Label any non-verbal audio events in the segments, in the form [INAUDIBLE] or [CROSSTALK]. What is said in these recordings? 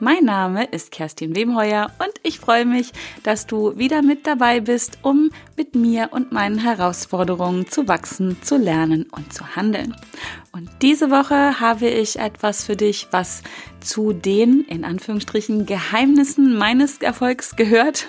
Mein Name ist Kerstin Wemheuer und ich freue mich, dass du wieder mit dabei bist, um mit mir und meinen Herausforderungen zu wachsen, zu lernen und zu handeln. Und diese Woche habe ich etwas für dich, was zu den, in Anführungsstrichen, Geheimnissen meines Erfolgs gehört.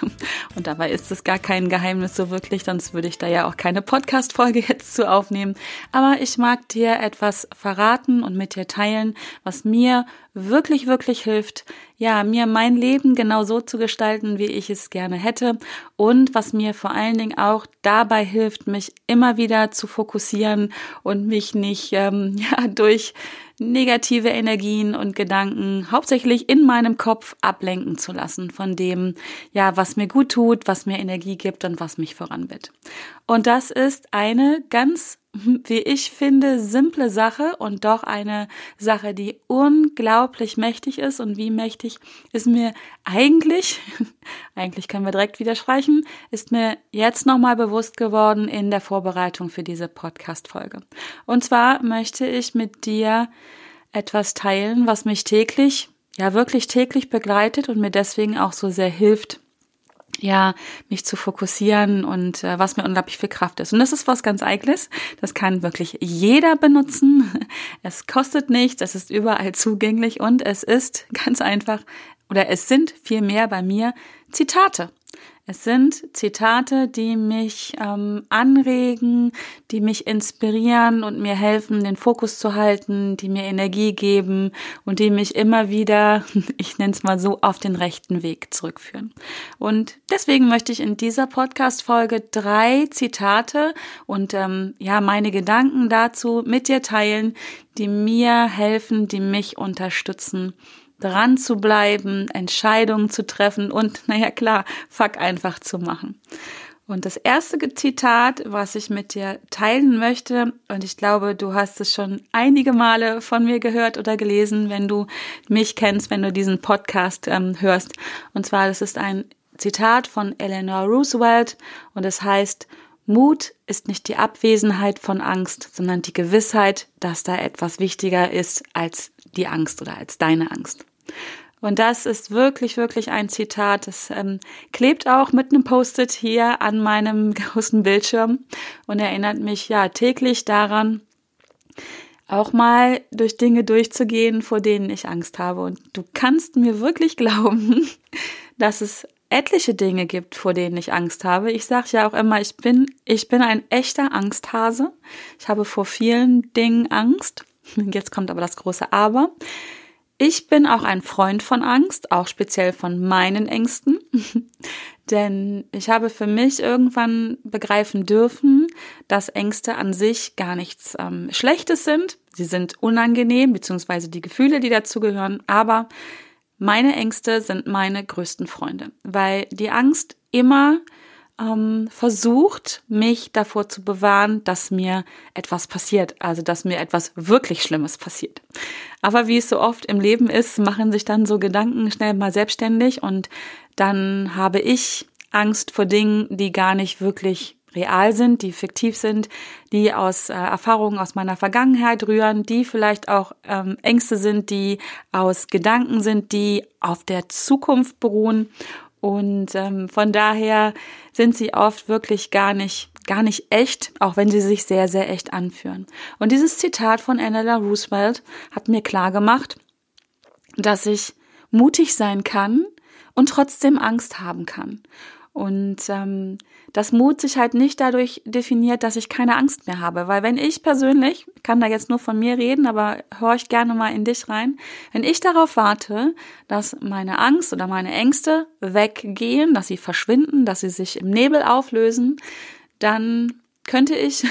Und dabei ist es gar kein Geheimnis so wirklich, sonst würde ich da ja auch keine Podcast-Folge jetzt zu aufnehmen. Aber ich mag dir etwas verraten und mit dir teilen, was mir wirklich, wirklich hilft, ja, mir mein Leben genau so zu gestalten, wie ich es gerne hätte und was mir vor allen Dingen auch dabei hilft, mich immer wieder zu fokussieren und mich nicht ähm, [LAUGHS] ja, durch negative Energien und Gedanken hauptsächlich in meinem Kopf ablenken zu lassen von dem, ja, was mir gut tut, was mir Energie gibt und was mich voranbit. Und das ist eine ganz [LAUGHS] wie ich finde, simple Sache und doch eine Sache, die unglaublich mächtig ist. Und wie mächtig ist mir eigentlich, [LAUGHS] eigentlich können wir direkt widersprechen, ist mir jetzt nochmal bewusst geworden in der Vorbereitung für diese Podcast-Folge. Und zwar möchte ich mit dir etwas teilen, was mich täglich, ja wirklich täglich begleitet und mir deswegen auch so sehr hilft, ja, mich zu fokussieren und äh, was mir unglaublich viel Kraft ist. Und das ist was ganz Eigenes. Das kann wirklich jeder benutzen. [LAUGHS] Es kostet nichts, es ist überall zugänglich und es ist ganz einfach oder es sind vielmehr bei mir Zitate. Es sind Zitate, die mich ähm, anregen, die mich inspirieren und mir helfen, den Fokus zu halten, die mir Energie geben und die mich immer wieder, [LAUGHS] ich nenne es mal so, auf den rechten Weg zurückführen. Und deswegen möchte ich in dieser Podcast-Folge drei Zitate und ähm, ja meine Gedanken dazu mit dir teilen, die mir helfen, die mich unterstützen dran zu bleiben, Entscheidungen zu treffen und, [LAUGHS] naja klar, fuck einfach zu machen. Und das erste Zitat, was ich mit dir teilen möchte, und ich glaube, du hast es schon einige Male von mir gehört oder gelesen, wenn du mich kennst, wenn du diesen Podcast ähm, hörst. Und zwar, das ist ein Zitat von Eleanor Roosevelt und es heißt, Mut ist nicht die Abwesenheit von Angst, sondern die Gewissheit, dass da etwas wichtiger ist als die Angst oder als deine Angst. Und das ist wirklich, wirklich ein Zitat. Das ähm, klebt auch mit einem Post-it hier an meinem [LAUGHS] großen Bildschirm und erinnert mich ja täglich daran, auch mal durch Dinge durchzugehen, vor denen ich Angst habe. Und du kannst mir wirklich [LAUGHS] glauben, dass es etliche Dinge gibt, vor denen ich Angst habe. Ich sage ja auch immer, ich bin, ich bin ein echter Angsthase. Ich habe vor vielen Dingen Angst. [LAUGHS] Jetzt kommt aber das große Aber. Ich bin auch ein Freund von Angst, auch speziell von meinen Ängsten. [LAUGHS] Denn ich habe für mich irgendwann begreifen dürfen, dass Ängste an sich gar nichts ähm, Schlechtes sind. Sie sind unangenehm, beziehungsweise die Gefühle, die dazugehören. Aber meine Ängste sind meine größten Freunde, weil die Angst immer ähm, versucht, mich davor zu bewahren, dass mir etwas passiert, also dass mir etwas wirklich Schlimmes passiert. Aber wie es so oft im Leben ist, machen sich dann so Gedanken schnell mal selbstständig und dann habe ich Angst vor Dingen, die gar nicht wirklich real sind, die fiktiv sind, die aus äh, Erfahrungen aus meiner Vergangenheit rühren, die vielleicht auch ähm, Ängste sind, die aus Gedanken sind, die auf der Zukunft beruhen. Und ähm, von daher sind sie oft wirklich gar nicht, gar nicht echt, auch wenn sie sich sehr, sehr echt anführen. Und dieses Zitat von Annala Roosevelt hat mir klar gemacht, dass ich mutig sein kann und trotzdem Angst haben kann. Und ähm, das Mut sich halt nicht dadurch definiert, dass ich keine Angst mehr habe. Weil wenn ich persönlich, kann da jetzt nur von mir reden, aber hör ich gerne mal in dich rein, wenn ich darauf warte, dass meine Angst oder meine Ängste weggehen, dass sie verschwinden, dass sie sich im Nebel auflösen, dann könnte ich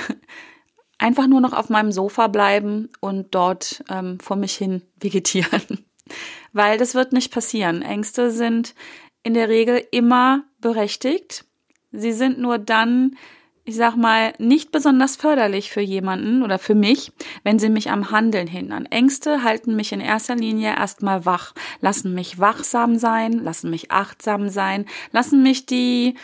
[LAUGHS] einfach nur noch auf meinem Sofa bleiben und dort ähm, vor mich hin vegetieren. [LAUGHS] Weil das wird nicht passieren. Ängste sind in der Regel immer berechtigt. Sie sind nur dann, ich sag mal, nicht besonders förderlich für jemanden oder für mich, wenn sie mich am Handeln hindern. Ängste halten mich in erster Linie erstmal wach, lassen mich wachsam sein, lassen mich achtsam sein, lassen mich die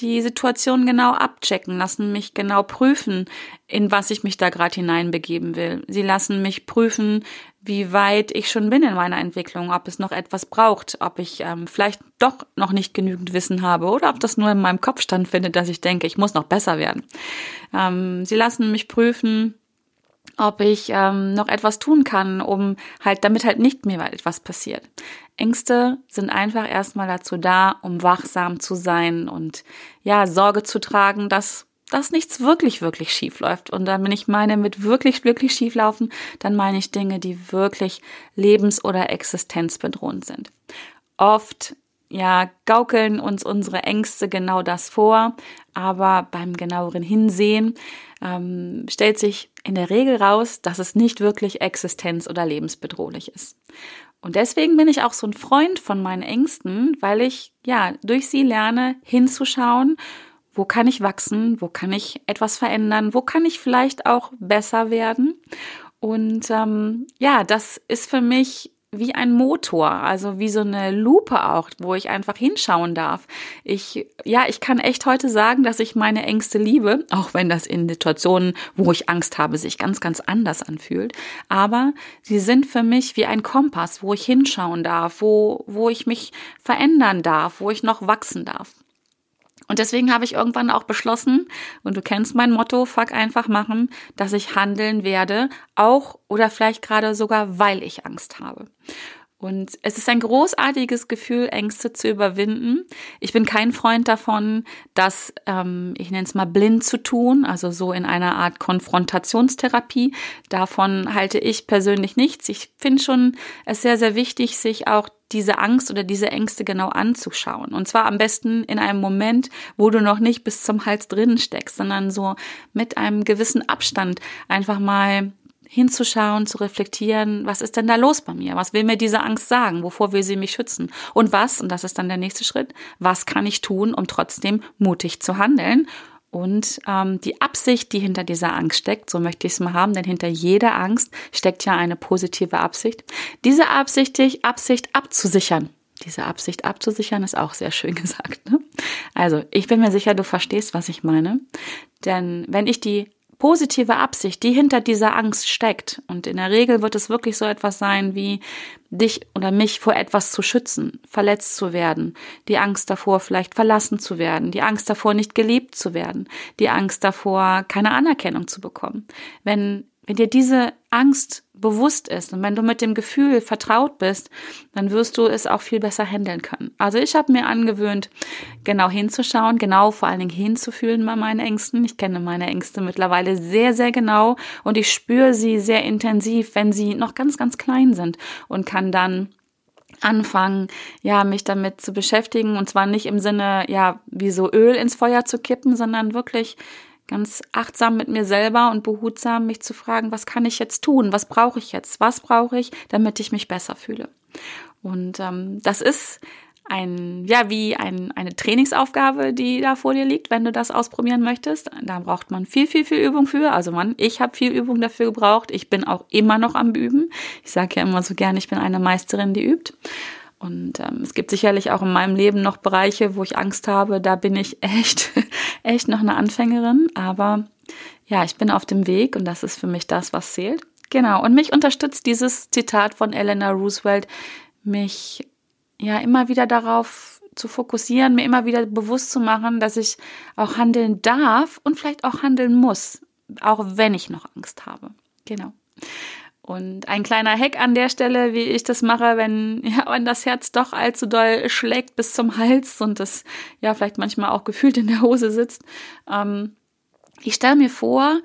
die Situation genau abchecken, lassen mich genau prüfen, in was ich mich da gerade hineinbegeben will. Sie lassen mich prüfen, wie weit ich schon bin in meiner Entwicklung, ob es noch etwas braucht, ob ich ähm, vielleicht doch noch nicht genügend Wissen habe oder ob das nur in meinem Kopf standfindet, dass ich denke, ich muss noch besser werden. Ähm, sie lassen mich prüfen, ob ich ähm, noch etwas tun kann, um halt, damit halt nicht mehr etwas passiert. Ängste sind einfach erstmal dazu da, um wachsam zu sein und ja, Sorge zu tragen, dass dass nichts wirklich, wirklich schief läuft. Und dann, wenn ich meine mit wirklich, wirklich schief laufen, dann meine ich Dinge, die wirklich lebens- oder existenzbedrohend sind. Oft ja, gaukeln uns unsere Ängste genau das vor, aber beim genaueren Hinsehen ähm, stellt sich in der Regel raus, dass es nicht wirklich existenz- oder lebensbedrohlich ist. Und deswegen bin ich auch so ein Freund von meinen Ängsten, weil ich ja durch sie lerne hinzuschauen wo kann ich wachsen? Wo kann ich etwas verändern? Wo kann ich vielleicht auch besser werden? Und ähm, ja, das ist für mich wie ein Motor, also wie so eine Lupe auch, wo ich einfach hinschauen darf. Ich, ja, ich kann echt heute sagen, dass ich meine Ängste liebe, auch wenn das in Situationen, wo ich Angst habe, sich ganz, ganz anders anfühlt. Aber sie sind für mich wie ein Kompass, wo ich hinschauen darf, wo, wo ich mich verändern darf, wo ich noch wachsen darf. Und deswegen habe ich irgendwann auch beschlossen, und du kennst mein Motto, fuck einfach machen, dass ich handeln werde, auch oder vielleicht gerade sogar, weil ich Angst habe. Und es ist ein großartiges Gefühl, Ängste zu überwinden. Ich bin kein Freund davon, das, ähm, ich nenne es mal blind zu tun, also so in einer Art Konfrontationstherapie. Davon halte ich persönlich nichts. Ich finde schon es sehr, sehr wichtig, sich auch diese Angst oder diese Ängste genau anzuschauen. Und zwar am besten in einem Moment, wo du noch nicht bis zum Hals drinnen steckst, sondern so mit einem gewissen Abstand einfach mal hinzuschauen, zu reflektieren, was ist denn da los bei mir? Was will mir diese Angst sagen? Wovor will sie mich schützen? Und was, und das ist dann der nächste Schritt, was kann ich tun, um trotzdem mutig zu handeln? Und ähm, die Absicht, die hinter dieser Angst steckt, so möchte ich es mal haben, denn hinter jeder Angst steckt ja eine positive Absicht. Diese Absicht, Absicht abzusichern. Diese Absicht abzusichern ist auch sehr schön [LAUGHS] gesagt. Ne? Also, ich bin mir sicher, du verstehst, was ich meine. Denn wenn ich die positive Absicht, die hinter dieser Angst steckt. Und in der Regel wird es wirklich so etwas sein wie dich oder mich vor etwas zu schützen, verletzt zu werden, die Angst davor, vielleicht verlassen zu werden, die Angst davor, nicht geliebt zu werden, die Angst davor, keine Anerkennung zu bekommen. Wenn wenn dir diese Angst bewusst ist und wenn du mit dem Gefühl vertraut bist, dann wirst du es auch viel besser handeln können. Also ich habe mir angewöhnt, genau hinzuschauen, genau vor allen Dingen hinzufühlen bei meinen Ängsten. Ich kenne meine Ängste mittlerweile sehr, sehr genau und ich spüre sie sehr intensiv, wenn sie noch ganz, ganz klein sind und kann dann anfangen, ja, mich damit zu beschäftigen und zwar nicht im Sinne, ja, wie so Öl ins Feuer zu kippen, sondern wirklich ganz achtsam mit mir selber und behutsam mich zu fragen, was kann ich jetzt tun? Was brauche ich jetzt? Was brauche ich, damit ich mich besser fühle? Und ähm, das ist ein, ja, wie ein, eine Trainingsaufgabe, die da vor dir liegt, wenn du das ausprobieren möchtest. Da braucht man viel, viel, viel Übung für. Also man, ich habe viel Übung dafür gebraucht. Ich bin auch immer noch am Üben. Ich sage ja immer so gern, ich bin eine Meisterin, die übt. Und ähm, es gibt sicherlich auch in meinem Leben noch Bereiche, wo ich Angst habe. Da bin ich [LAUGHS] echt, echt noch eine Anfängerin. Aber ja, ich bin auf dem Weg und das ist für mich das, was zählt. Genau. Und mich unterstützt dieses Zitat von Eleanor Roosevelt, mich ja immer wieder darauf zu fokussieren, mir immer wieder bewusst zu machen, dass ich auch handeln darf und vielleicht auch handeln muss, auch wenn ich noch Angst habe. Genau. Und ein kleiner Hack an der Stelle, wie ich das mache, wenn, [LAUGHS] ja, wenn das Herz doch allzu doll schlägt bis zum Hals und das ja vielleicht manchmal auch gefühlt in der Hose sitzt. Ähm, ich stelle mir vor,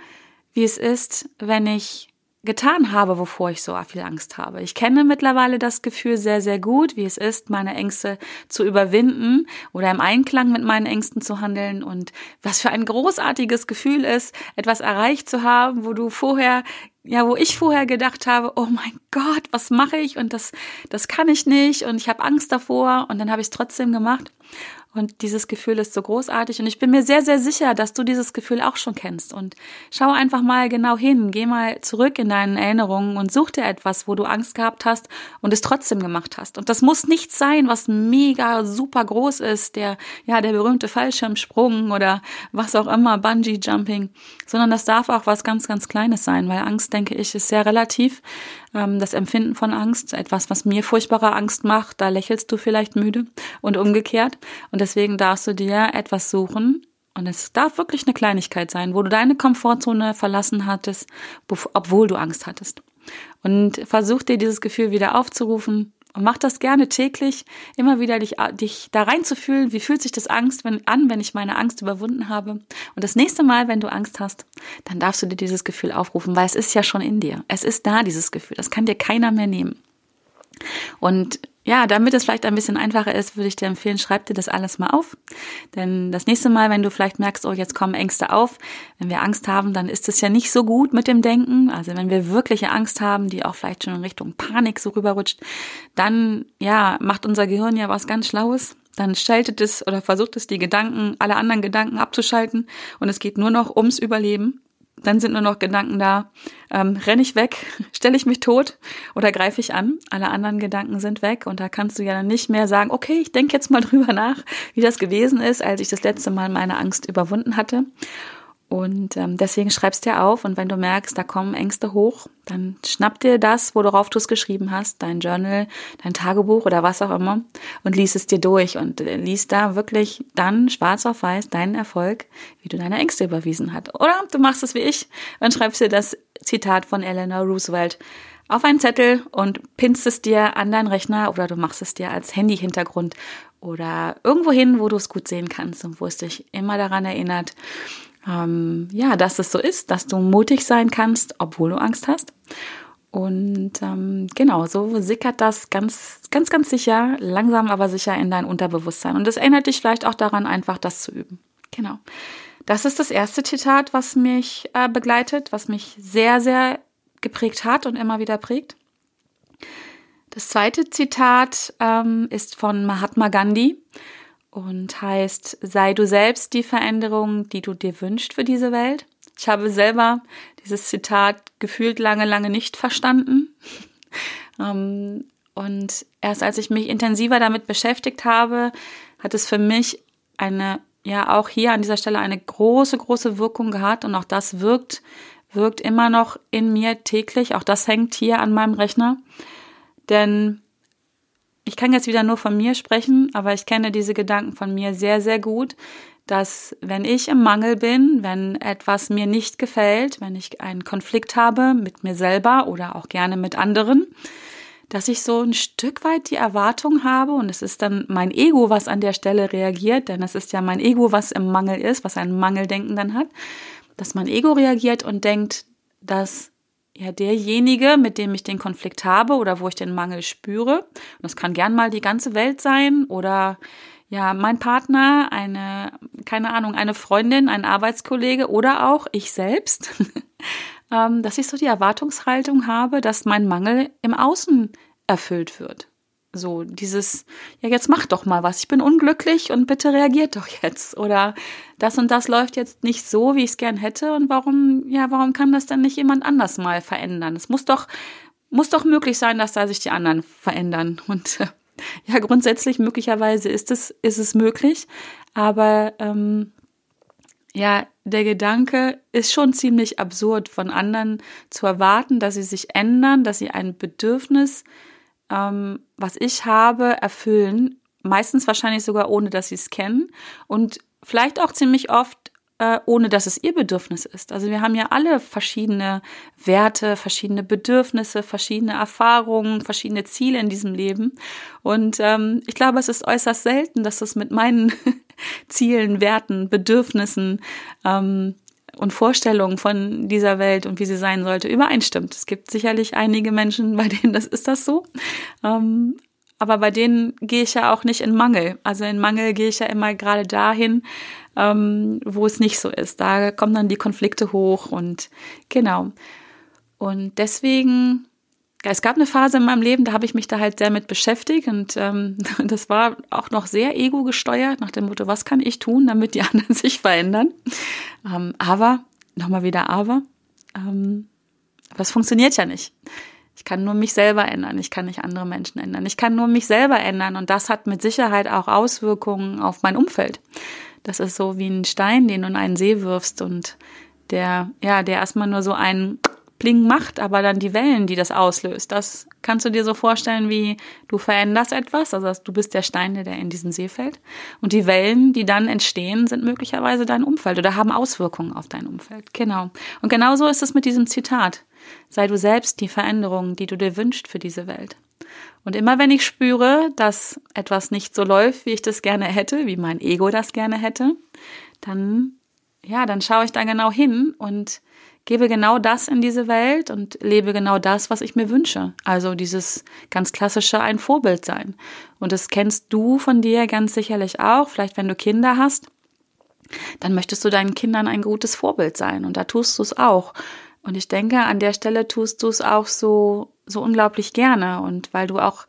wie es ist, wenn ich getan habe, wovor ich so viel Angst habe. Ich kenne mittlerweile das Gefühl sehr, sehr gut, wie es ist, meine Ängste zu überwinden oder im Einklang mit meinen Ängsten zu handeln und was für ein großartiges Gefühl ist, etwas erreicht zu haben, wo du vorher ja, wo ich vorher gedacht habe, oh mein Gott, was mache ich? Und das, das kann ich nicht. Und ich habe Angst davor. Und dann habe ich es trotzdem gemacht. Und dieses Gefühl ist so großartig. Und ich bin mir sehr, sehr sicher, dass du dieses Gefühl auch schon kennst. Und schau einfach mal genau hin. Geh mal zurück in deinen Erinnerungen und such dir etwas, wo du Angst gehabt hast und es trotzdem gemacht hast. Und das muss nichts sein, was mega super groß ist. Der, ja, der berühmte Fallschirmsprung oder was auch immer, Bungee Jumping. Sondern das darf auch was ganz, ganz Kleines sein, weil Angst, denke ich, ist sehr relativ. Ähm, das Empfinden von Angst, etwas, was mir furchtbare Angst macht, da lächelst du vielleicht müde und umgekehrt. Und deswegen darfst du dir etwas suchen, und es darf wirklich eine Kleinigkeit sein, wo du deine Komfortzone verlassen hattest, obwohl du Angst hattest. Und versuch dir dieses Gefühl wieder aufzurufen und mach das gerne täglich, immer wieder dich, dich da reinzufühlen, wie fühlt sich das Angst wenn, an, wenn ich meine Angst überwunden habe. Und das nächste Mal, wenn du Angst hast, dann darfst du dir dieses Gefühl aufrufen, weil es ist ja schon in dir. Es ist da, dieses Gefühl. Das kann dir keiner mehr nehmen. Und ja, damit es vielleicht ein bisschen einfacher ist, würde ich dir empfehlen, schreib dir das alles mal auf. Denn das nächste Mal, wenn du vielleicht merkst, oh, jetzt kommen Ängste auf, wenn wir Angst haben, dann ist es ja nicht so gut mit dem Denken. Also wenn wir wirkliche Angst haben, die auch vielleicht schon in Richtung Panik so rüberrutscht, dann, ja, macht unser Gehirn ja was ganz Schlaues. Dann schaltet es oder versucht es, die Gedanken, alle anderen Gedanken abzuschalten und es geht nur noch ums Überleben dann sind nur noch Gedanken da, ähm, renne ich weg, [LAUGHS] stelle ich mich tot oder greife ich an. Alle anderen Gedanken sind weg und da kannst du ja dann nicht mehr sagen, okay, ich denke jetzt mal [LAUGHS] drüber nach, wie das gewesen ist, als ich das letzte Mal meine Angst überwunden hatte. Und ähm, deswegen schreibst dir auf und wenn du merkst, da kommen Ängste hoch, dann schnapp dir das, worauf du es geschrieben hast, dein Journal, dein Tagebuch oder was auch immer und lies es dir durch und äh, lies da wirklich dann schwarz auf weiß deinen Erfolg, wie du deine Ängste überwiesen hast. Oder du machst es wie ich und schreibst dir das Zitat von Eleanor Roosevelt auf einen Zettel und pinst es dir an deinen Rechner oder du machst es dir als Handy-Hintergrund oder irgendwo hin, wo du es gut sehen kannst und wo es dich immer daran erinnert, ähm, ja, dass es so ist, dass du mutig sein kannst, obwohl du Angst hast. Und ähm, genau, so sickert das ganz, ganz, ganz sicher, langsam aber sicher in dein Unterbewusstsein. Und das erinnert dich vielleicht auch daran, einfach das zu üben. Genau. Das ist das erste Zitat, was mich äh, begleitet, was mich sehr, sehr geprägt hat und immer wieder prägt. Das zweite Zitat ähm, ist von Mahatma Gandhi und heißt, sei du selbst die Veränderung, die du dir wünschst für diese Welt. Ich habe selber dieses Zitat gefühlt lange, lange nicht verstanden. [LAUGHS] Ähm, und erst als ich mich intensiver damit beschäftigt habe, hat es für mich eine, ja, auch hier an dieser Stelle eine große, große Wirkung gehabt. Und auch das wirkt, wirkt immer noch in mir täglich. Auch das hängt hier an meinem Rechner. Denn ich kann jetzt wieder nur von mir sprechen, aber ich kenne diese Gedanken von mir sehr, sehr gut, dass wenn ich im Mangel bin, wenn etwas mir nicht gefällt, wenn ich einen Konflikt habe mit mir selber oder auch gerne mit anderen, dass ich so ein Stück weit die Erwartung habe und es ist dann mein Ego, was an der Stelle reagiert, denn es ist ja mein Ego, was im Mangel ist, was ein Mangeldenken dann hat, dass mein Ego reagiert und denkt, dass ja derjenige, mit dem ich den Konflikt habe oder wo ich den Mangel spüre. Und das kann gern mal die ganze Welt sein oder ja, mein Partner, eine, keine Ahnung, eine Freundin, ein Arbeitskollege oder auch ich selbst, [LAUGHS] ähm, dass ich so die Erwartungshaltung habe, dass mein Mangel im Außen erfüllt wird. So dieses, ja, jetzt mach doch mal was. Ich bin unglücklich und bitte reagiert doch jetzt. Oder das und das läuft jetzt nicht so, wie ich es gern hätte. Und warum, ja, warum kann das dann nicht jemand anders mal verändern? Es muss doch, muss doch möglich sein, dass da sich die anderen verändern. Und äh, ja, grundsätzlich möglicherweise ist es, ist es möglich. Aber ähm, ja, der Gedanke ist schon ziemlich absurd, von anderen zu erwarten, dass sie sich ändern, dass sie ein Bedürfnis ähm, was ich habe, erfüllen. Meistens wahrscheinlich sogar ohne, dass sie es kennen. Und vielleicht auch ziemlich oft äh, ohne dass es ihr Bedürfnis ist. Also wir haben ja alle verschiedene Werte, verschiedene Bedürfnisse, verschiedene Erfahrungen, verschiedene Ziele in diesem Leben. Und ähm, ich glaube, es ist äußerst selten, dass das mit meinen [LAUGHS] Zielen, Werten, Bedürfnissen ähm, und Vorstellungen von dieser Welt und wie sie sein sollte übereinstimmt. Es gibt sicherlich einige Menschen, bei denen das ist das so. Ähm, aber bei denen gehe ich ja auch nicht in Mangel. Also in Mangel gehe ich ja immer gerade dahin, ähm, wo es nicht so ist. Da kommen dann die Konflikte hoch und genau. Und deswegen es gab eine Phase in meinem Leben, da habe ich mich da halt sehr mit beschäftigt und ähm, [LAUGHS] das war auch noch sehr ego gesteuert nach dem Motto, was kann ich tun, damit die [LAUGHS] anderen sich verändern. Ähm, aber, nochmal wieder aber, ähm, das funktioniert ja nicht. Ich kann nur mich selber ändern, ich kann nicht andere Menschen ändern. Ich kann nur mich selber ändern und das hat mit Sicherheit auch Auswirkungen auf mein Umfeld. Das ist so wie ein Stein, den du in einen See wirfst und der, ja, der erstmal nur so einen Bling macht, aber dann die Wellen, die das auslöst, das kannst du dir so vorstellen, wie du veränderst etwas, also du bist der Stein, der in diesen See fällt. Und die Wellen, die dann entstehen, sind möglicherweise dein Umfeld oder haben Auswirkungen auf dein Umfeld. Genau. Und genauso ist es mit diesem Zitat. Sei du selbst die Veränderung, die du dir wünschst für diese Welt. Und immer wenn ich spüre, dass etwas nicht so läuft, wie ich das gerne hätte, wie mein Ego das gerne hätte, dann, ja, dann schaue ich da genau hin und gebe genau das in diese Welt und lebe genau das, was ich mir wünsche. Also dieses ganz klassische ein Vorbild sein. Und das kennst du von dir ganz sicherlich auch. Vielleicht wenn du Kinder hast, dann möchtest du deinen Kindern ein gutes Vorbild sein. Und da tust du es auch. Und ich denke, an der Stelle tust du es auch so, so unglaublich gerne. Und weil du auch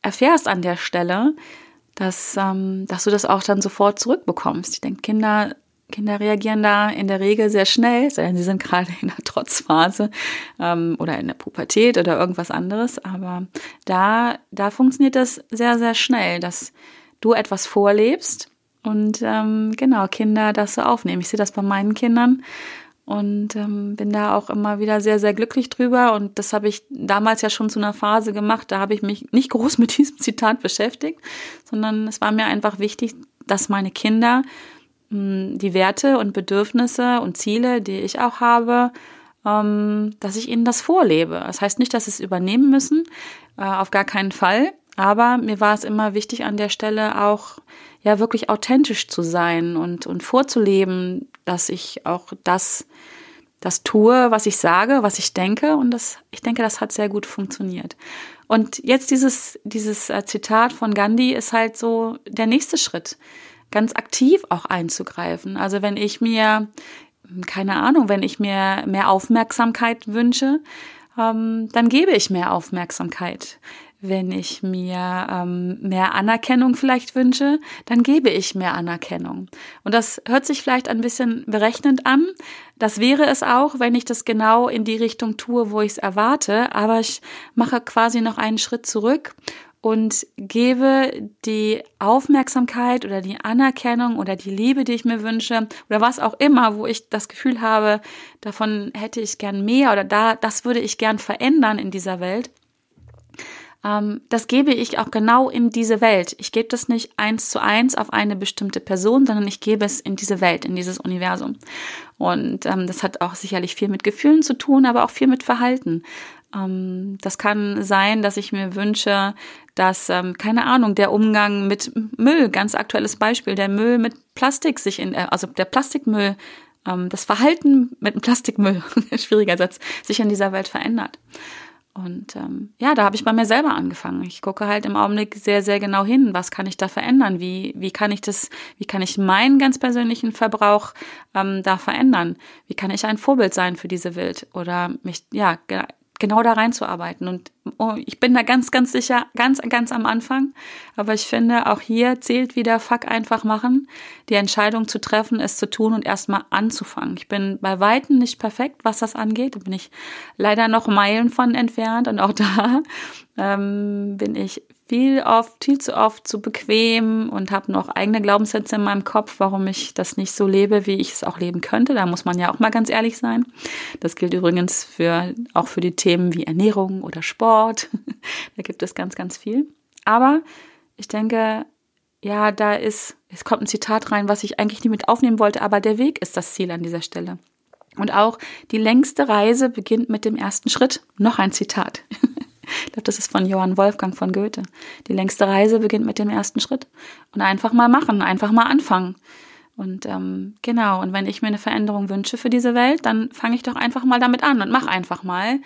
erfährst an der Stelle, dass, ähm, dass du das auch dann sofort zurückbekommst. Ich denke, Kinder Kinder reagieren da in der Regel sehr schnell, denn sie sind gerade in der Trotzphase ähm, oder in der Pubertät oder irgendwas anderes. Aber da, da funktioniert das sehr, sehr schnell, dass du etwas vorlebst und ähm, genau Kinder das so aufnehmen. Ich sehe das bei meinen Kindern und ähm, bin da auch immer wieder sehr, sehr glücklich drüber. Und das habe ich damals ja schon zu einer Phase gemacht. Da habe ich mich nicht groß [LAUGHS] mit diesem Zitat beschäftigt, sondern es war mir einfach wichtig, dass meine Kinder die Werte und Bedürfnisse und Ziele, die ich auch habe, ähm, dass ich ihnen das vorlebe. Das heißt nicht, dass sie es übernehmen müssen, äh, auf gar keinen Fall. Aber mir war es immer wichtig, an der Stelle auch ja wirklich authentisch zu sein und, und vorzuleben, dass ich auch das, das tue, was ich sage, was ich denke. Und das, ich denke, das hat sehr gut funktioniert. Und jetzt dieses, dieses äh, Zitat von Gandhi ist halt so der nächste Schritt ganz aktiv auch einzugreifen. Also wenn ich mir, keine Ahnung, wenn ich mir mehr Aufmerksamkeit wünsche, ähm, dann gebe ich mehr Aufmerksamkeit. Wenn ich mir ähm, mehr Anerkennung vielleicht wünsche, dann gebe ich mehr Anerkennung. Und das hört sich vielleicht ein bisschen berechnend an. Das wäre es auch, wenn ich das genau in die Richtung tue, wo ich es erwarte. Aber ich mache quasi noch einen Schritt zurück und gebe die Aufmerksamkeit oder die Anerkennung oder die Liebe, die ich mir wünsche oder was auch immer, wo ich das Gefühl habe, davon hätte ich gern mehr oder da, das würde ich gern verändern in dieser Welt. Ähm, das gebe ich auch genau in diese Welt. Ich gebe das nicht eins zu eins auf eine bestimmte Person, sondern ich gebe es in diese Welt, in dieses Universum. Und ähm, das hat auch sicherlich viel mit Gefühlen zu tun, aber auch viel mit Verhalten. Ähm, das kann sein, dass ich mir wünsche, dass, ähm, keine Ahnung, der Umgang mit Müll, ganz aktuelles Beispiel, der Müll mit Plastik sich in, äh, also der Plastikmüll, ähm, das Verhalten mit dem Plastikmüll, [LAUGHS] schwieriger Satz, sich in dieser Welt verändert. Und ähm, ja, da habe ich bei mir selber angefangen. Ich gucke halt im Augenblick sehr, sehr genau hin, was kann ich da verändern? Wie, wie kann ich das, wie kann ich meinen ganz persönlichen Verbrauch ähm, da verändern? Wie kann ich ein Vorbild sein für diese Welt? Oder mich, ja, genau da reinzuarbeiten. Und oh, ich bin da ganz, ganz sicher, ganz, ganz am Anfang. Aber ich finde, auch hier zählt wieder Fuck einfach machen. Die Entscheidung zu treffen, es zu tun und erstmal anzufangen. Ich bin bei Weitem nicht perfekt, was das angeht. Da bin ich leider noch Meilen von entfernt. Und auch [LAUGHS] da ähm, bin ich viel oft, viel zu oft zu bequem und habe noch eigene Glaubenssätze in meinem Kopf, warum ich das nicht so lebe, wie ich es auch leben könnte. Da muss man ja auch mal ganz ehrlich sein. Das gilt übrigens für, auch für die Themen wie Ernährung oder Sport. [LAUGHS] da gibt es ganz, ganz viel. Aber ich denke, ja, da ist, es kommt ein Zitat rein, was ich eigentlich nie mit aufnehmen wollte, aber der Weg ist das Ziel an dieser Stelle. Und auch die längste Reise beginnt mit dem ersten Schritt. Noch ein Zitat. [LAUGHS] Ich glaube, das ist von Johann Wolfgang von Goethe. Die längste Reise beginnt mit dem ersten Schritt. Und einfach mal machen, einfach mal anfangen. Und ähm, genau, und wenn ich mir eine Veränderung wünsche für diese Welt, dann fange ich doch einfach mal damit an und mach einfach mal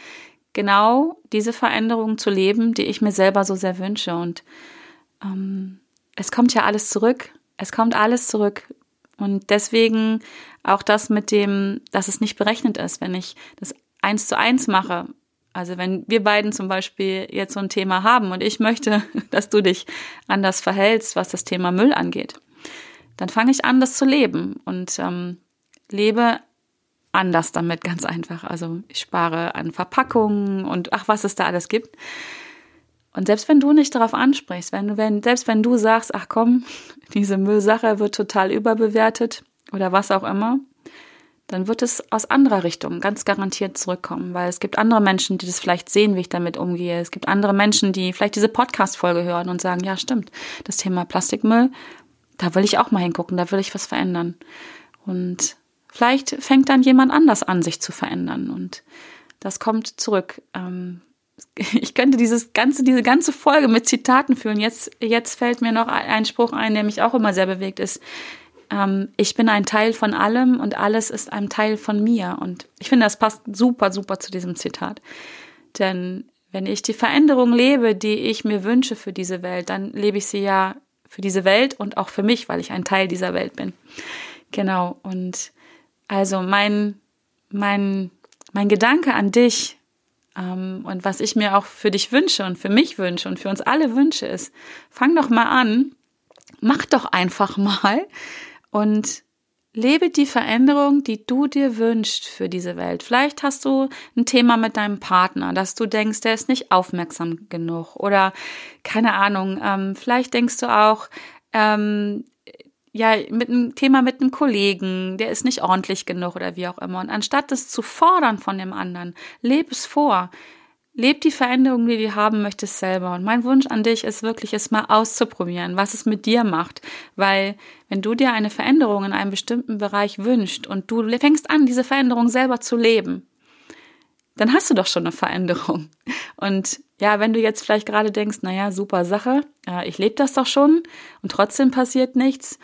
genau diese Veränderung zu leben, die ich mir selber so sehr wünsche. Und ähm, es kommt ja alles zurück. Es kommt alles zurück. Und deswegen auch das mit dem, dass es nicht berechnet ist, wenn ich das eins zu eins mache, Also wenn wir beiden zum Beispiel jetzt so ein Thema haben und ich möchte, [LAUGHS] dass du dich anders verhältst, was das Thema Müll angeht, dann fange ich an, das zu leben und ähm, lebe anders damit, [LAUGHS] ganz einfach. Also ich spare an Verpackungen und ach, was es da alles gibt. Und selbst wenn du nicht darauf ansprichst, wenn du, wenn, selbst wenn du sagst, ach komm, [LAUGHS] diese Müllsache wird total überbewertet oder was auch immer, dann wird es aus anderer Richtung ganz garantiert zurückkommen, weil es gibt andere Menschen, die das vielleicht sehen, wie ich damit umgehe. Es gibt andere Menschen, die vielleicht diese Podcast-Folge hören und sagen, ja, stimmt, das Thema Plastikmüll, da will ich auch mal hingucken, da will ich was verändern. Und vielleicht fängt dann jemand anders an, sich zu verändern und das kommt zurück. Ähm, [LAUGHS] ich könnte dieses ganze, diese ganze Folge mit Zitaten führen. Jetzt, jetzt fällt mir noch ein Spruch ein, der mich auch immer sehr bewegt ist. Ähm, ich bin ein Teil von allem und alles ist ein Teil von mir. Und ich finde, das passt super, super zu diesem Zitat. Denn wenn ich die Veränderung lebe, die ich mir wünsche für diese Welt, dann lebe ich sie ja für diese Welt und auch für mich, weil ich ein Teil dieser Welt bin. Genau. Und also mein, mein, mein Gedanke an dich, ähm, und was ich mir auch für dich wünsche und für mich wünsche und für uns alle wünsche, ist, fang doch mal an, mach doch einfach mal und lebe die Veränderung, die du dir wünschst für diese Welt. Vielleicht hast du ein Thema mit deinem Partner, dass du denkst, der ist nicht aufmerksam genug oder keine Ahnung. Ähm, vielleicht denkst du auch, ähm, ja, mit einem Thema mit einem Kollegen, der ist nicht ordentlich genug oder wie auch immer. Und anstatt das zu fordern von dem anderen, leb es vor. Leb die Veränderung, die du haben möchtest, selber. Und mein Wunsch an dich ist wirklich, es mal auszuprobieren, was es mit dir macht. Weil, wenn du dir eine Veränderung in einem bestimmten Bereich wünschst und du fängst an, diese Veränderung selber zu leben, dann hast du doch schon eine Veränderung. Und ja, wenn du jetzt vielleicht gerade denkst, naja, super Sache, ich lebe das doch schon und trotzdem passiert nichts.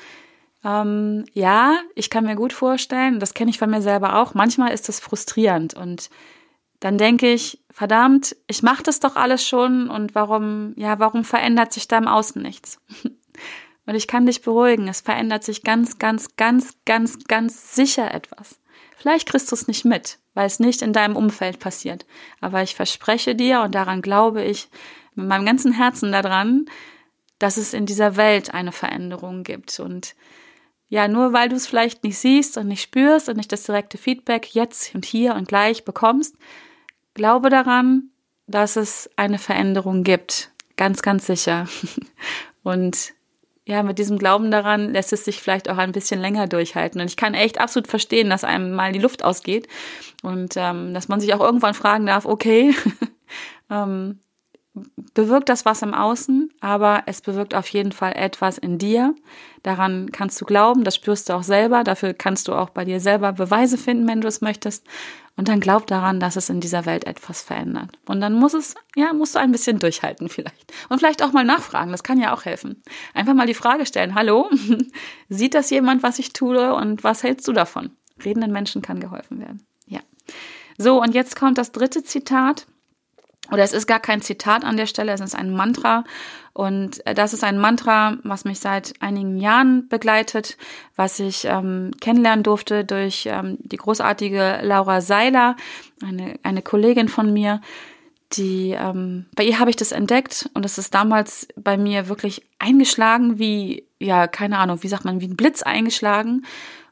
Ähm, ja, ich kann mir gut vorstellen, das kenne ich von mir selber auch, manchmal ist das frustrierend und dann denke ich, verdammt, ich mache das doch alles schon und warum, ja, warum verändert sich da im Außen nichts? [LAUGHS] Und ich kann dich beruhigen, es verändert sich ganz, ganz, ganz, ganz, ganz sicher etwas. Vielleicht kriegst du es nicht mit, weil es nicht in deinem Umfeld passiert. Aber ich verspreche dir, und daran glaube ich mit meinem ganzen Herzen daran, dass es in dieser Welt eine Veränderung gibt. Und ja, nur weil du es vielleicht nicht siehst und nicht spürst und nicht das direkte Feedback jetzt und hier und gleich bekommst, glaube daran, dass es eine Veränderung gibt. Ganz, ganz sicher. [LAUGHS] Und ja, mit diesem Glauben daran lässt es sich vielleicht auch ein bisschen länger durchhalten. Und ich kann echt absolut verstehen, dass einem mal die Luft ausgeht und ähm, dass man sich auch irgendwann fragen darf, okay, [LAUGHS] ähm, bewirkt das was im Außen, aber es bewirkt auf jeden Fall etwas in dir. Daran kannst du glauben, das spürst du auch selber. Dafür kannst du auch bei dir selber Beweise finden, wenn du es möchtest. Und dann glaub daran, dass es in dieser Welt etwas verändert. Und dann muss es, ja, musst du ein bisschen durchhalten vielleicht. Und vielleicht auch mal nachfragen, das kann ja auch helfen. Einfach mal die Frage stellen, hallo, [LAUGHS] sieht das jemand, was ich tue und was hältst du davon? Redenden Menschen kann geholfen werden. Ja. So, und jetzt kommt das dritte Zitat oder es ist gar kein Zitat an der Stelle, es ist ein Mantra. Und äh, das ist ein Mantra, was mich seit einigen Jahren begleitet, was ich ähm, kennenlernen durfte durch ähm, die großartige Laura Seiler, eine, eine Kollegin von mir. Die, ähm, bei ihr habe ich das entdeckt und es ist damals bei mir wirklich eingeschlagen wie, ja, keine Ahnung, wie sagt man, wie ein Blitz eingeschlagen.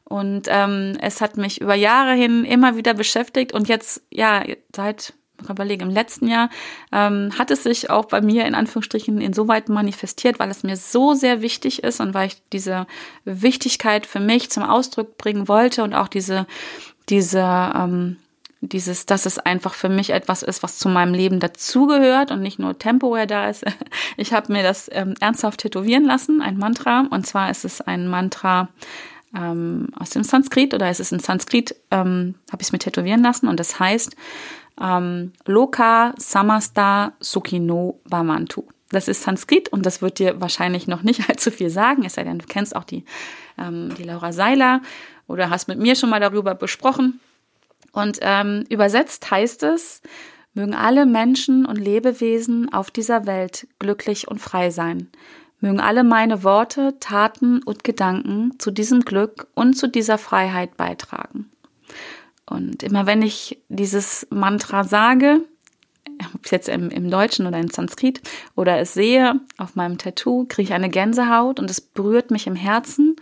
Und ähm, es hat mich über Jahre hin immer wieder beschäftigt und jetzt, ja, seit man überlegen, im letzten Jahr ähm, hat es sich auch bei mir in Anführungsstrichen insoweit manifestiert, weil es mir so sehr wichtig ist und weil ich diese Wichtigkeit für mich zum Ausdruck bringen wollte und auch diese, diese, ähm, dieses, dass es einfach für mich etwas ist, was zu meinem Leben dazugehört und nicht nur temporär da ist. [LAUGHS] Ich habe mir das ähm, ernsthaft tätowieren lassen, ein Mantra. Und zwar ist es ein Mantra ähm, aus dem Sanskrit oder ist es in Sanskrit, ähm, habe ich es mir tätowieren lassen und das heißt, ähm, Loka Samasta Sukhino Bamantu. Das ist Sanskrit und das wird dir wahrscheinlich noch nicht [LAUGHS] allzu viel sagen, es sei denn, du kennst auch die, ähm, die Laura Seiler oder hast mit mir schon mal darüber besprochen. Und ähm, übersetzt heißt es, mögen alle Menschen und Lebewesen auf dieser Welt glücklich und frei sein. Mögen alle meine Worte, Taten und Gedanken zu diesem Glück und zu dieser Freiheit beitragen. Und immer wenn ich dieses Mantra sage, ob ich jetzt im, im Deutschen oder in Sanskrit oder es sehe auf meinem Tattoo, kriege ich eine Gänsehaut und es berührt mich im Herzen.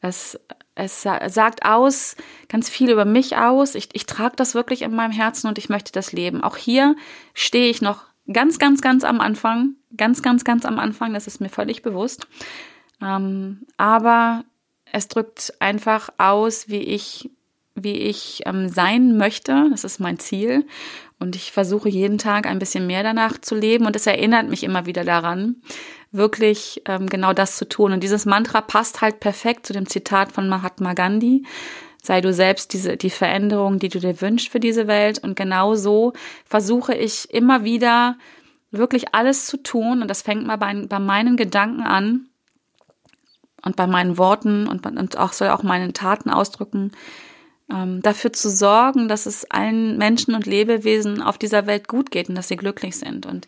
Es, es sagt aus, ganz viel über mich aus. Ich, ich trage das wirklich in meinem Herzen und ich möchte das leben. Auch hier stehe ich noch ganz, ganz, ganz am Anfang. Ganz, ganz, ganz am Anfang. Das ist mir völlig bewusst. Ähm, aber es drückt einfach aus, wie ich, wie ich ähm, sein möchte. Das ist mein Ziel. Und ich versuche jeden Tag ein bisschen mehr danach zu leben. Und es erinnert mich immer wieder daran, wirklich ähm, genau das zu tun. Und dieses Mantra passt halt perfekt zu dem Zitat von Mahatma Gandhi. Sei du selbst diese, die Veränderung, die du dir wünschst für diese Welt. Und genau so versuche ich immer wieder wirklich alles zu tun. Und das fängt mal bei, bei meinen Gedanken an und bei meinen Worten und, und auch soll auch meinen Taten ausdrücken, ähm, dafür zu sorgen, dass es allen Menschen und Lebewesen auf dieser Welt gut geht und dass sie glücklich sind. Und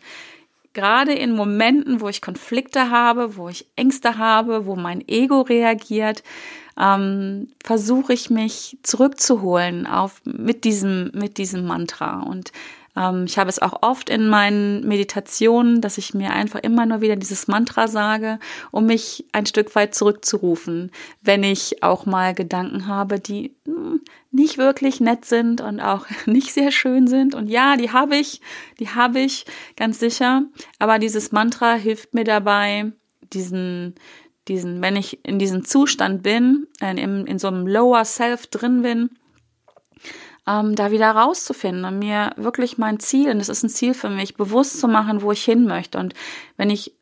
gerade in Momenten, wo ich Konflikte habe, wo ich Ängste habe, wo mein Ego reagiert, ähm, versuche ich mich zurückzuholen auf mit diesem mit diesem Mantra und ähm, ich habe es auch oft in meinen Meditationen, dass ich mir einfach immer nur wieder dieses Mantra sage, um mich ein Stück weit zurückzurufen, wenn ich auch mal Gedanken habe, die hm, nicht wirklich nett sind und auch [LAUGHS] nicht sehr schön sind. Und ja, die habe ich, die habe ich ganz sicher. Aber dieses Mantra hilft mir dabei, diesen, diesen, wenn ich in diesem Zustand bin, in, in so einem Lower Self drin bin, ähm, da wieder rauszufinden und mir wirklich mein Ziel, und das ist ein Ziel für mich, bewusst zu machen, wo ich hin möchte. Und wenn ich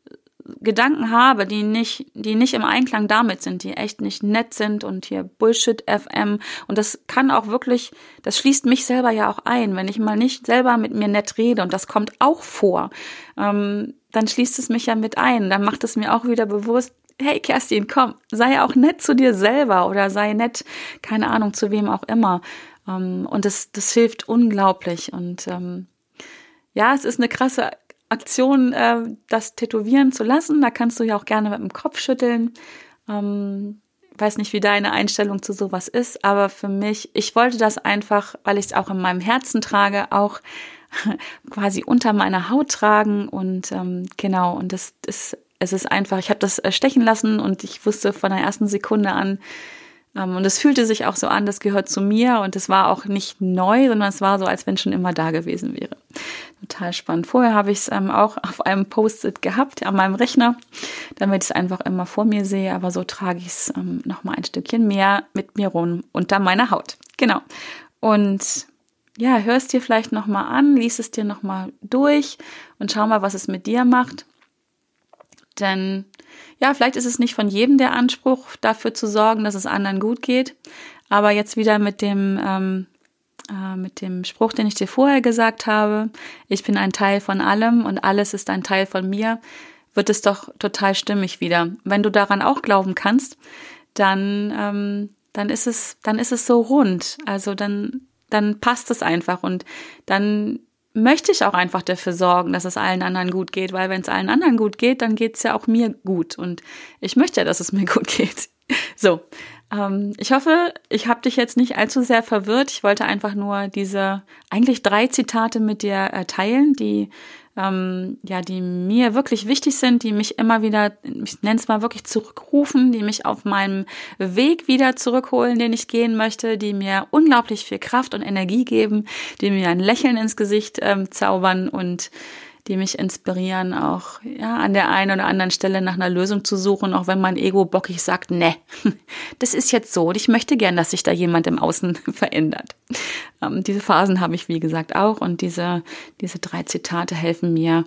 Gedanken habe, die nicht, die nicht im Einklang damit sind, die echt nicht nett sind und hier Bullshit FM und das kann auch wirklich, das schließt mich selber ja auch ein, wenn ich mal nicht selber mit mir nett rede und das kommt auch vor, ähm, dann schließt es mich ja mit ein, dann macht es mir auch wieder bewusst, hey Kerstin, komm, sei auch nett zu dir selber oder sei nett, keine Ahnung, zu wem auch immer. Ähm, und das, das hilft unglaublich. Und ähm, ja, es ist eine krasse Aktion, äh, das tätowieren zu lassen. Da kannst du ja auch gerne mit dem Kopf schütteln. Ähm, weiß nicht, wie deine Einstellung zu sowas ist, aber für mich, ich wollte das einfach, weil ich es auch in meinem Herzen trage, auch [LAUGHS] quasi unter meiner Haut tragen und ähm, genau, und das ist, es ist einfach, ich habe das äh, stechen lassen und ich wusste von der ersten Sekunde an, und es fühlte sich auch so an, das gehört zu mir und es war auch nicht neu, sondern es war so, als wenn es schon immer da gewesen wäre. Total spannend. Vorher habe ich es ähm, auch auf einem Post-it gehabt, an meinem Rechner, damit ich es einfach immer vor mir sehe, aber so trage ich es ähm, nochmal ein Stückchen mehr mit mir rum unter meiner Haut. Genau. Und ja, hörst dir vielleicht nochmal an, liest es dir nochmal durch und schau mal, was es mit dir macht. Denn ja, vielleicht ist es nicht von jedem der Anspruch, dafür zu sorgen, dass es anderen gut geht. Aber jetzt wieder mit dem, ähm, äh, mit dem Spruch, den ich dir vorher gesagt habe, ich bin ein Teil von allem und alles ist ein Teil von mir, wird es doch total stimmig wieder. Wenn du daran auch glauben kannst, dann, ähm, dann ist es, dann ist es so rund. Also dann, dann passt es einfach und dann möchte ich auch einfach dafür sorgen, dass es allen anderen gut geht, weil wenn es allen anderen gut geht, dann geht es ja auch mir gut und ich möchte ja, dass es mir [LAUGHS] gut geht. So, ähm, ich hoffe, ich habe dich jetzt nicht allzu sehr verwirrt. Ich wollte einfach nur diese eigentlich drei Zitate mit dir äh, teilen, die ähm, ja, die mir wirklich wichtig sind, die mich immer wieder, ich nenne es mal wirklich zurückrufen, die mich auf meinem Weg wieder zurückholen, den ich gehen möchte, die mir unglaublich viel Kraft und Energie geben, die mir ein Lächeln ins Gesicht ähm, zaubern und die mich inspirieren, auch ja an der einen oder anderen Stelle nach einer Lösung zu suchen, auch wenn mein Ego bockig sagt, ne, [LAUGHS] das ist jetzt so und ich möchte gern, dass sich da jemand im Außen [LAUGHS] verändert. Ähm, diese Phasen habe ich, wie gesagt, auch und diese, diese drei Zitate helfen mir,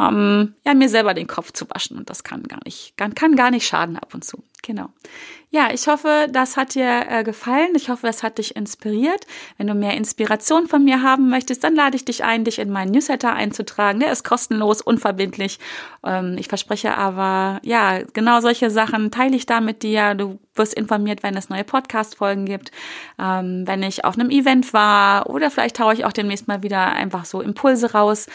ähm, ja, mir selber den Kopf zu waschen und das kann gar nicht, kann, kann gar nicht schaden ab und zu. Genau. Ja, ich hoffe, das hat dir äh, gefallen. Ich hoffe, es hat dich inspiriert. Wenn du mehr Inspiration von mir haben möchtest, dann lade ich dich ein, dich in meinen Newsletter einzutragen. Der ist kostenlos, unverbindlich. Ähm, ich verspreche aber, ja, genau solche Sachen teile ich da mit dir. Du wirst informiert, wenn es neue Podcast-Folgen gibt, ähm, wenn ich auf einem Event war oder vielleicht haue ich auch demnächst mal wieder einfach so Impulse raus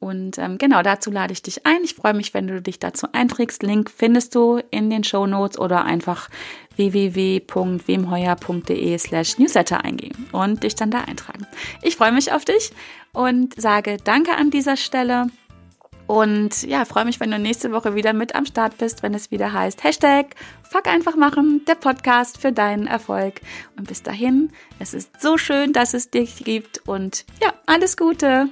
Und ähm, genau dazu lade ich dich ein. Ich freue mich, wenn du dich dazu einträgst. Link findest du in den Show Notes oder einfach www.wemheuer.de slash newsletter eingehen und dich dann da eintragen. Ich freue mich auf dich und sage Danke an dieser Stelle. Und ja, freue mich, wenn du nächste Woche wieder mit am Start bist, wenn es wieder heißt Hashtag Fuck einfach machen, der Podcast für deinen Erfolg. Und bis dahin, es ist so schön, dass es dich gibt und ja, alles Gute.